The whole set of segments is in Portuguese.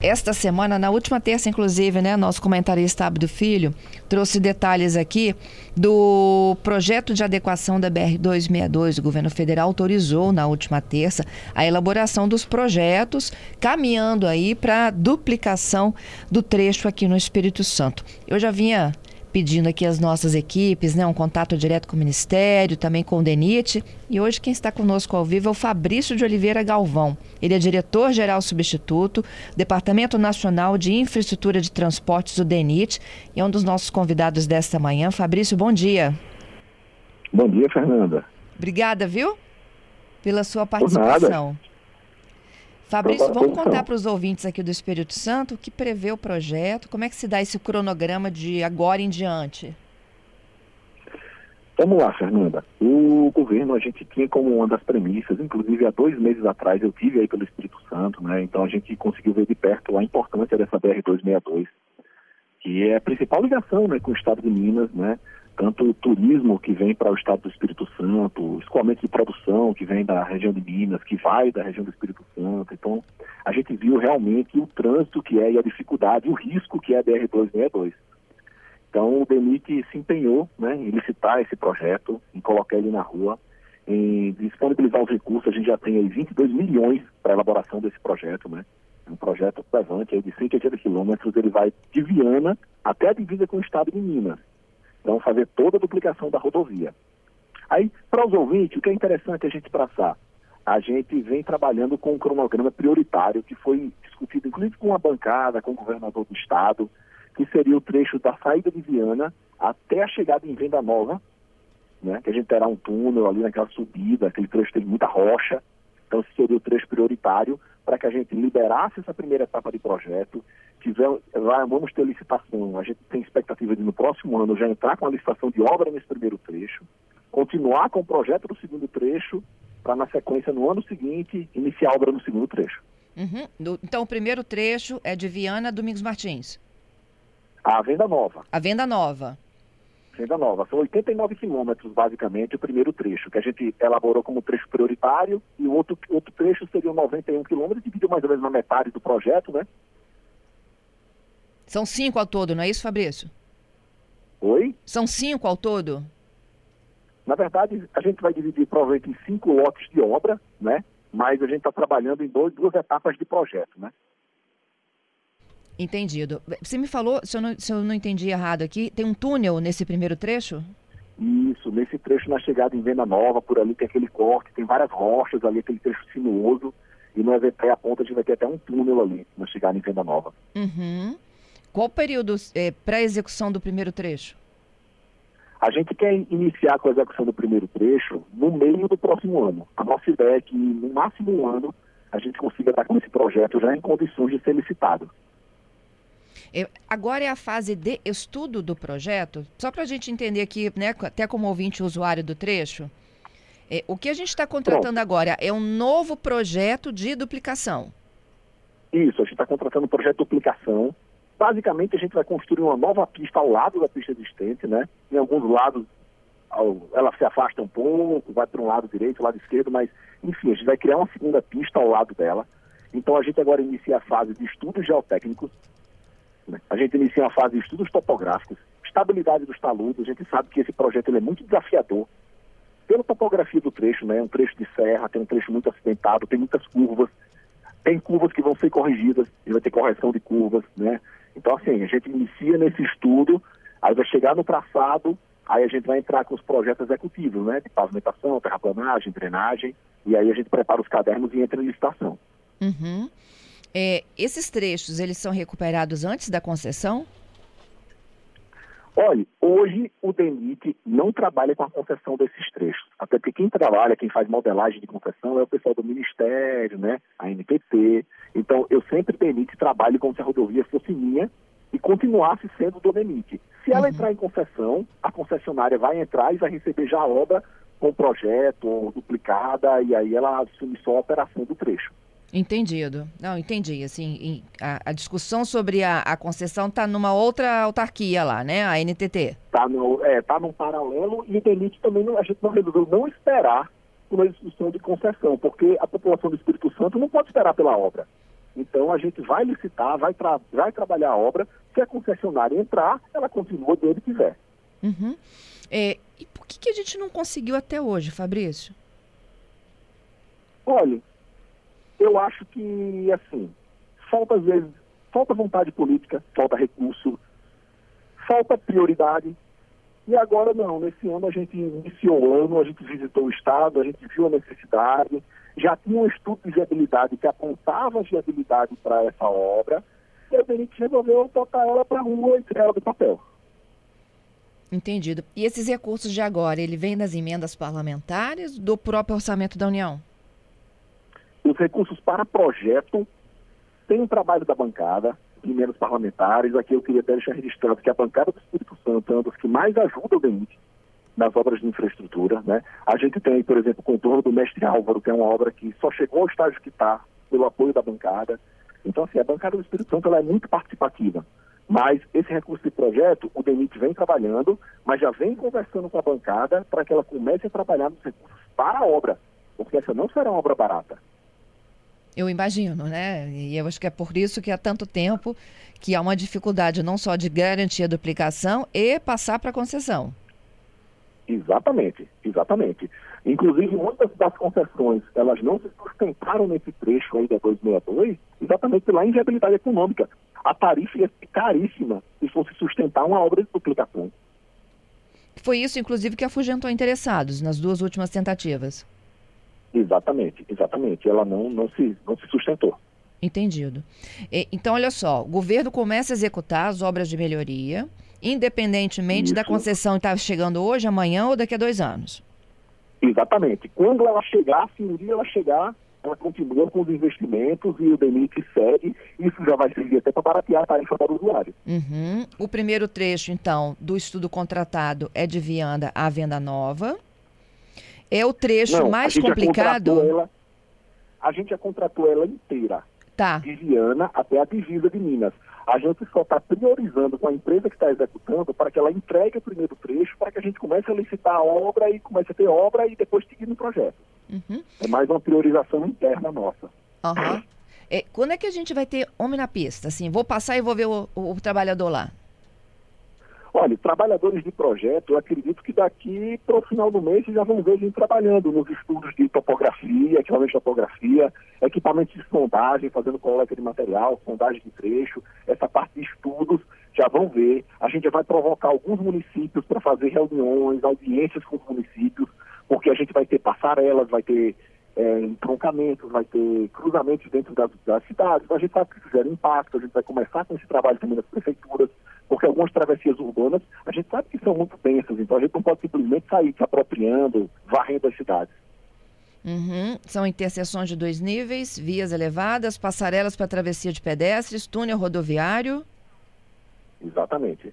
Esta semana, na última terça, inclusive, né, nosso comentarista Abdo Filho trouxe detalhes aqui do projeto de adequação da BR-262. O governo federal autorizou na última terça a elaboração dos projetos, caminhando aí para a duplicação do trecho aqui no Espírito Santo. Eu já vinha pedindo aqui às nossas equipes, né, um contato direto com o Ministério, também com o DENIT. E hoje quem está conosco ao vivo é o Fabrício de Oliveira Galvão. Ele é diretor-geral substituto, Departamento Nacional de Infraestrutura de Transportes do DENIT e é um dos nossos convidados desta manhã. Fabrício, bom dia. Bom dia, Fernanda. Obrigada, viu? Pela sua participação. Fabrício, vamos contar para os ouvintes aqui do Espírito Santo o que prevê o projeto, como é que se dá esse cronograma de agora em diante? Vamos lá, Fernanda. O governo, a gente tinha como uma das premissas, inclusive há dois meses atrás eu tive aí pelo Espírito Santo, né? Então a gente conseguiu ver de perto a importância dessa BR-262, que é a principal ligação né, com o estado de Minas, né? Tanto o turismo que vem para o estado do Espírito Santo, escoamento de produção que vem da região de Minas, que vai da região do Espírito Santo. Então, a gente viu realmente o trânsito que é e a dificuldade, o risco que é a BR-262. Então, o DENIT se empenhou né, em licitar esse projeto, em colocar ele na rua, em disponibilizar os recursos. A gente já tem aí 22 milhões para a elaboração desse projeto, né? É um projeto pesante aí de 180 quilômetros, ele vai de Viana até a divisa com o estado de Minas. Então, fazer toda a duplicação da rodovia. Aí, para os ouvintes, o que é interessante a gente traçar? A gente vem trabalhando com um cronograma prioritário que foi discutido, inclusive, com a bancada, com o governador do estado, que seria o trecho da saída de Viana até a chegada em Venda Nova, né, que a gente terá um túnel ali naquela subida, aquele trecho tem muita rocha, então esse seria o trecho prioritário para que a gente liberasse essa primeira etapa de projeto tiver, vamos ter licitação. A gente tem expectativa de no próximo ano já entrar com a licitação de obra nesse primeiro trecho, continuar com o projeto do segundo trecho, para na sequência, no ano seguinte, iniciar a obra no segundo trecho. Uhum. Então, o primeiro trecho é de Viana Domingos Martins. A Venda Nova. A Venda Nova. Venda Nova. São 89 quilômetros, basicamente, o primeiro trecho, que a gente elaborou como trecho prioritário, e o outro, outro trecho seria 91 quilômetros, dividido mais ou menos na metade do projeto, né? São cinco ao todo, não é isso, Fabrício? Oi? São cinco ao todo? Na verdade, a gente vai dividir provavelmente em cinco lotes de obra, né? Mas a gente está trabalhando em dois, duas etapas de projeto, né? Entendido. Você me falou, se eu, não, se eu não entendi errado aqui, tem um túnel nesse primeiro trecho? Isso, nesse trecho na chegada em Venda Nova, por ali tem aquele corte, tem várias rochas ali, aquele trecho sinuoso, e no EVP a ponta a gente vai ter até um túnel ali na chegada em Venda Nova. Uhum. Qual o período é, para execução do primeiro trecho? A gente quer iniciar com a execução do primeiro trecho no meio do próximo ano. A nossa ideia é que, no máximo um ano, a gente consiga estar com esse projeto já em condições de ser licitado. Agora é a fase de estudo do projeto, só para a gente entender aqui, né, até como ouvinte usuário do trecho, é, o que a gente está contratando Pronto. agora é um novo projeto de duplicação. Isso, a gente está contratando um projeto de duplicação Basicamente, a gente vai construir uma nova pista ao lado da pista existente, né? Em alguns lados ela se afasta um pouco, vai para um lado direito, lado esquerdo, mas, enfim, a gente vai criar uma segunda pista ao lado dela. Então, a gente agora inicia a fase de estudos geotécnicos, né? a gente inicia a fase de estudos topográficos, estabilidade dos taludes, a gente sabe que esse projeto é muito desafiador, pela topografia do trecho, né? Um trecho de serra, tem um trecho muito acidentado, tem muitas curvas, tem curvas que vão ser corrigidas, e vai ter correção de curvas, né? Então, assim, a gente inicia nesse estudo, aí vai chegar no traçado, aí a gente vai entrar com os projetos executivos, né? De pavimentação, terraplanagem, drenagem, e aí a gente prepara os cadernos e entra em licitação. Uhum. É, esses trechos, eles são recuperados antes da concessão? Olha, hoje o DENIT não trabalha com a concessão desses trechos. Até porque quem trabalha, quem faz modelagem de concessão é o pessoal do Ministério, né? A NPT. Então, eu sempre, DENIT, trabalho como se a rodovia fosse minha e continuasse sendo do DENIT. Se ela uhum. entrar em concessão, a concessionária vai entrar e vai receber já a obra com projeto ou duplicada, e aí ela assume só a operação do trecho. Entendido. Não, entendi. Assim, a, a discussão sobre a, a concessão está numa outra autarquia lá, né? A NTT. Está no, é, tá num paralelo e o DENIT também não, a gente não resolveu não esperar uma discussão de concessão, porque a população do Espírito Santo não pode esperar pela obra. Então a gente vai licitar, vai, tra vai trabalhar a obra. Se a concessionária entrar, ela continua de onde quiser. Uhum. É, e por que, que a gente não conseguiu até hoje, Fabrício? Olha, eu acho que, assim, falta às vezes, falta vontade política, falta recurso, falta prioridade. E agora não, nesse ano a gente iniciou o ano, a gente visitou o Estado, a gente viu a necessidade, já tinha um estudo de viabilidade que apontava viabilidade para essa obra, e a gente resolveu botar ela para a rua e ela do papel. Entendido. E esses recursos de agora, ele vem das emendas parlamentares do próprio orçamento da União? Os recursos para projeto tem um trabalho da bancada, emendas parlamentares. Aqui eu queria até deixar registrado que a bancada do Espírito Santo é uma das que mais ajuda o DENIT nas obras de infraestrutura. Né? A gente tem, por exemplo, o contorno do Mestre Álvaro, que é uma obra que só chegou ao estágio que está pelo apoio da bancada. Então, assim, a bancada do Espírito Santo ela é muito participativa. Mas esse recurso de projeto, o DENIT vem trabalhando, mas já vem conversando com a bancada para que ela comece a trabalhar nos recursos para a obra, porque essa não será uma obra barata. Eu imagino, né? E eu acho que é por isso que há tanto tempo que há uma dificuldade não só de garantir a duplicação e passar para a concessão. Exatamente, exatamente. Inclusive, muitas das concessões, elas não se sustentaram nesse trecho aí da 262, exatamente pela inviabilidade econômica. A tarifa ia ser caríssima se fosse sustentar uma obra de duplicação. Foi isso, inclusive, que afugentou interessados nas duas últimas tentativas. Exatamente, exatamente. Ela não, não, se, não se sustentou. Entendido. Então, olha só, o governo começa a executar as obras de melhoria, independentemente Isso. da concessão estar chegando hoje, amanhã ou daqui a dois anos. Exatamente. Quando ela chegar, se um dia ela chegar, ela continua com os investimentos e o DENIT segue. Isso já vai servir até para baratear a tarifa para o usuário. Uhum. O primeiro trecho, então, do estudo contratado é de Vianda à Venda Nova. É o trecho Não, mais a complicado? Ela, a gente já contratou ela inteira. Tá. De Viana até a divisa de Minas. A gente só está priorizando com a empresa que está executando para que ela entregue o primeiro trecho, para que a gente comece a licitar a obra e comece a ter obra e depois seguir no projeto. Uhum. É mais uma priorização interna nossa. Uhum. É, quando é que a gente vai ter homem na pista? Assim, vou passar e vou ver o, o, o trabalhador lá. Olha, trabalhadores de projeto, eu acredito que daqui para o final do mês já vão ver gente trabalhando nos estudos de topografia, equipamento de topografia, equipamentos de sondagem, fazendo coleta de material, sondagem de trecho, essa parte de estudos, já vão ver. A gente vai provocar alguns municípios para fazer reuniões, audiências com os municípios, porque a gente vai ter passarelas, vai ter é, entroncamentos, vai ter cruzamentos dentro das, das cidades. Então a gente sabe que isso gera impacto, a gente vai começar com esse trabalho também nas prefeituras porque algumas travessias urbanas a gente sabe que são muito densas, então a gente não pode simplesmente sair se apropriando, varrendo as cidades. Uhum. São interseções de dois níveis, vias elevadas, passarelas para travessia de pedestres, túnel rodoviário. Exatamente.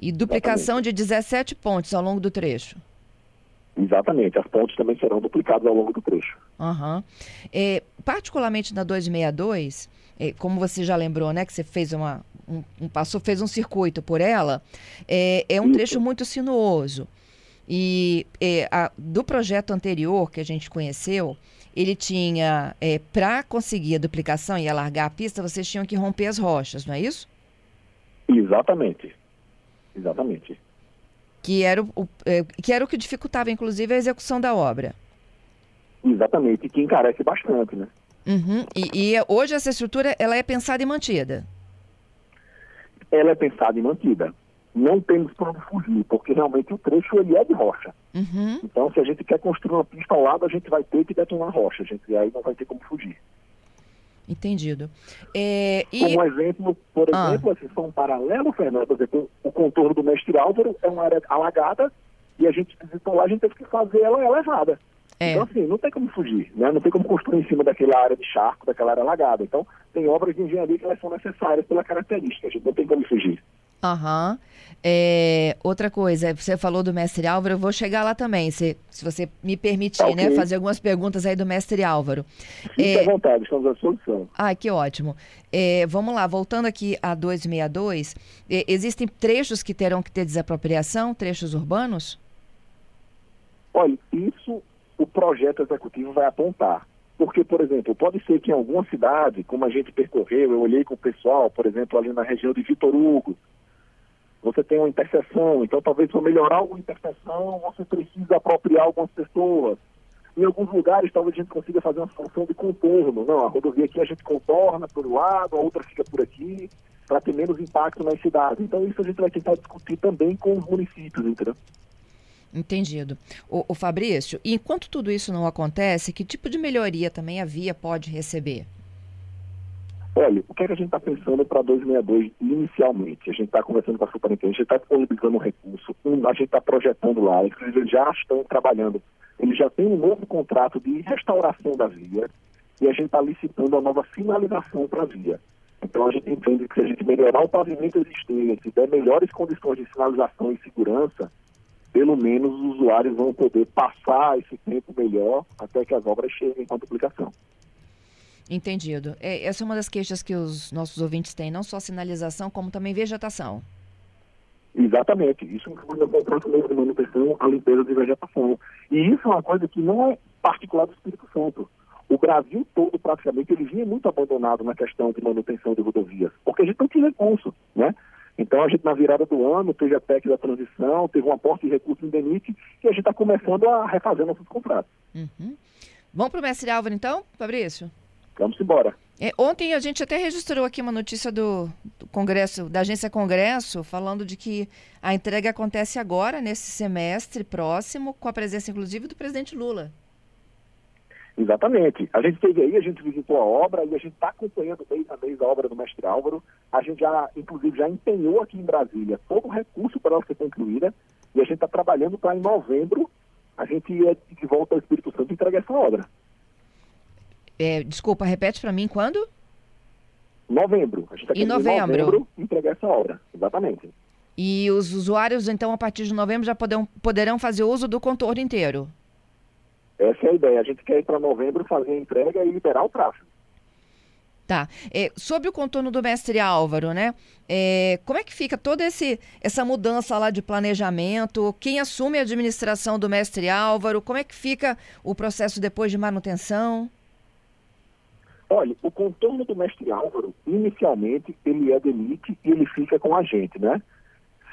E duplicação Exatamente. de 17 pontes ao longo do trecho. Exatamente, as pontes também serão duplicadas ao longo do trecho. Uhum. É, particularmente na 262, é, como você já lembrou, né, que você fez uma, um, um passou, fez um circuito por ela, é, é um trecho muito sinuoso. E é, a, do projeto anterior que a gente conheceu, ele tinha, é, para conseguir a duplicação e alargar a pista, vocês tinham que romper as rochas, não é isso? Exatamente. Exatamente. Que era o, é, que era o que dificultava, inclusive, a execução da obra. Exatamente, que encarece bastante, né? Uhum. E, e hoje essa estrutura ela é pensada e mantida? ela é pensada e mantida. Não temos para onde fugir, porque realmente o trecho ele é de rocha. Uhum. Então, se a gente quer construir uma pista ao lado, a gente vai ter que detonar rocha, gente, e aí não vai ter como fugir. Entendido. É, e... Como exemplo, por ah. exemplo, assim, são um paralelo, Fernando, por exemplo, o contorno do Mestre Álvaro é uma área alagada e a gente visitou lá, a gente teve que fazer ela elevada. É. Então, assim, não tem como fugir, né? Não tem como construir em cima daquela área de charco, daquela área alagada. Então, tem obras de engenharia que elas são necessárias pela característica, a gente não tem como fugir. Aham. Uhum. É, outra coisa, você falou do mestre Álvaro, eu vou chegar lá também, se, se você me permitir, né, okay. né? Fazer algumas perguntas aí do mestre Álvaro. Fique é, à vontade, estamos à solução. Ah, que ótimo. É, vamos lá, voltando aqui a 262, é, existem trechos que terão que ter desapropriação, trechos urbanos? Olha, isso o projeto executivo vai apontar. Porque, por exemplo, pode ser que em alguma cidade, como a gente percorreu, eu olhei com o pessoal, por exemplo, ali na região de Vitor Hugo, você tem uma interseção, então talvez para melhorar alguma interseção, você precisa apropriar algumas pessoas. Em alguns lugares, talvez a gente consiga fazer uma solução de contorno. Não, a rodovia aqui a gente contorna por um lado, a outra fica por aqui, para ter menos impacto nas cidades. Então, isso a gente vai tentar discutir também com os municípios, entendeu? Entendido. O, o Fabrício, enquanto tudo isso não acontece, que tipo de melhoria também a via pode receber? Olha, o que, é que a gente está pensando para 2062 inicialmente? A gente está conversando com a superintendente, a gente está disponibilizando um recurso, a gente está projetando lá, eles já estão trabalhando, eles já têm um novo contrato de restauração da via e a gente está licitando a nova finalização para a via. Então a gente entende que se a gente melhorar o pavimento existente, se der melhores condições de sinalização e segurança, pelo menos os usuários vão poder passar esse tempo melhor até que as obras cheguem com a duplicação. Entendido. É, essa é uma das queixas que os nossos ouvintes têm, não só sinalização, como também vegetação. Exatamente. Isso inclui no contrato de manutenção, a limpeza de vegetação. E isso é uma coisa que não é particular do Espírito Santo. O Brasil todo, praticamente, ele vinha muito abandonado na questão de manutenção de rodovias, porque a gente não tinha recurso, né? Então, a gente, na virada do ano, teve a PEC da transição, teve um aporte de recursos em DENIT, e a gente está começando a refazer nossos contratos. Uhum. Vamos para o mestre Álvaro, então, Fabrício? Vamos embora. É, ontem a gente até registrou aqui uma notícia do, do, Congresso, da Agência Congresso, falando de que a entrega acontece agora, nesse semestre próximo, com a presença, inclusive, do presidente Lula. Exatamente. A gente esteve aí, a gente visitou a obra e a gente está acompanhando mês a mês a obra do mestre Álvaro. A gente já, inclusive, já empenhou aqui em Brasília todo o recurso para ela ser concluída e a gente está trabalhando para em novembro a gente ir de volta ao Espírito Santo e entregar essa obra. É, desculpa, repete para mim quando? Novembro. A gente tá em novembro. Em novembro entregar essa obra, exatamente. E os usuários, então, a partir de novembro, já poderão, poderão fazer uso do contorno inteiro? Essa é a ideia. A gente quer ir para novembro fazer a entrega e liberar o tráfego. Tá. É, sobre o contorno do mestre Álvaro, né? É, como é que fica toda esse, essa mudança lá de planejamento? Quem assume a administração do mestre Álvaro? Como é que fica o processo depois de manutenção? Olha, o contorno do mestre Álvaro, inicialmente, ele é DENIT e ele fica com a gente, né?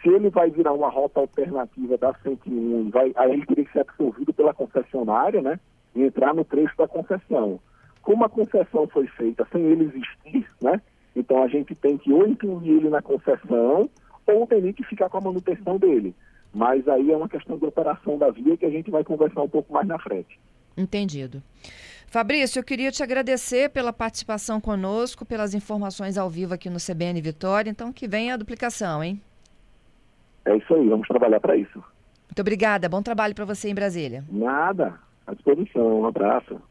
Se ele vai virar uma rota alternativa da 101, vai, aí ele teria que ser absorvido pela concessionária, né? E entrar no trecho da concessão. Como a concessão foi feita sem ele existir, né? Então a gente tem que ou incluir ele na concessão ou o DENIT ficar com a manutenção dele. Mas aí é uma questão de operação da via que a gente vai conversar um pouco mais na frente. Entendido. Fabrício, eu queria te agradecer pela participação conosco, pelas informações ao vivo aqui no CBN Vitória. Então, que venha a duplicação, hein? É isso aí, vamos trabalhar para isso. Muito obrigada, bom trabalho para você em Brasília. Nada, à disposição, um abraço.